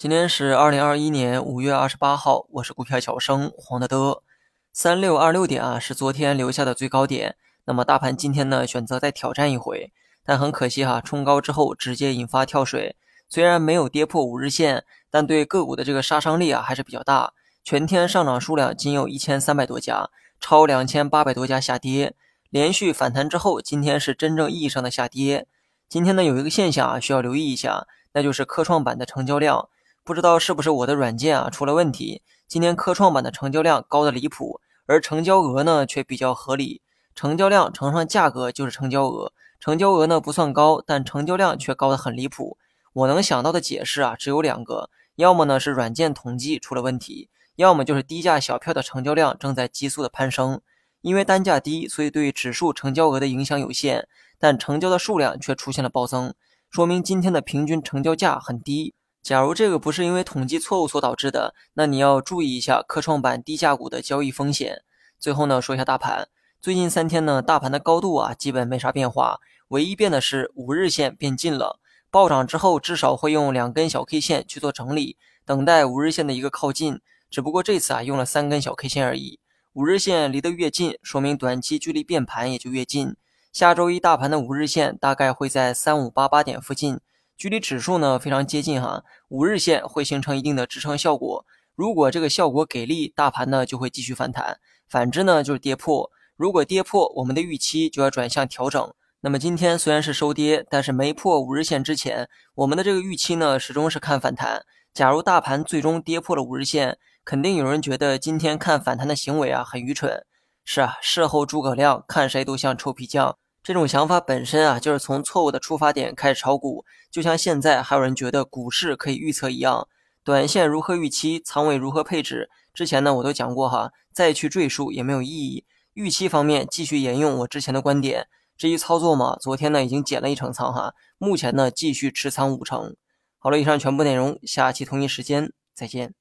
今天是二零二一年五月二十八号，我是股票小生黄德德。三六二六点啊，是昨天留下的最高点。那么大盘今天呢，选择再挑战一回，但很可惜哈，冲高之后直接引发跳水。虽然没有跌破五日线，但对个股的这个杀伤力啊还是比较大。全天上涨数量仅有一千三百多家，超两千八百多家下跌。连续反弹之后，今天是真正意义上的下跌。今天呢，有一个现象啊，需要留意一下，那就是科创板的成交量。不知道是不是我的软件啊出了问题？今天科创板的成交量高的离谱，而成交额呢却比较合理。成交量乘上价格就是成交额，成交额呢不算高，但成交量却高的很离谱。我能想到的解释啊只有两个，要么呢是软件统计出了问题，要么就是低价小票的成交量正在急速的攀升。因为单价低，所以对指数成交额的影响有限，但成交的数量却出现了暴增，说明今天的平均成交价很低。假如这个不是因为统计错误所导致的，那你要注意一下科创板低价股的交易风险。最后呢，说一下大盘，最近三天呢，大盘的高度啊基本没啥变化，唯一变的是五日线变近了。暴涨之后至少会用两根小 K 线去做整理，等待五日线的一个靠近。只不过这次啊用了三根小 K 线而已。五日线离得越近，说明短期距离变盘也就越近。下周一大盘的五日线大概会在三五八八点附近。距离指数呢非常接近哈，五日线会形成一定的支撑效果。如果这个效果给力，大盘呢就会继续反弹；反之呢就是跌破。如果跌破，我们的预期就要转向调整。那么今天虽然是收跌，但是没破五日线之前，我们的这个预期呢始终是看反弹。假如大盘最终跌破了五日线，肯定有人觉得今天看反弹的行为啊很愚蠢。是啊，事后诸葛亮看谁都像臭皮匠。这种想法本身啊，就是从错误的出发点开始炒股，就像现在还有人觉得股市可以预测一样。短线如何预期，仓位如何配置，之前呢我都讲过哈，再去赘述也没有意义。预期方面继续沿用我之前的观点，至于操作嘛，昨天呢已经减了一成仓哈，目前呢继续持仓五成。好了，以上全部内容，下期同一时间再见。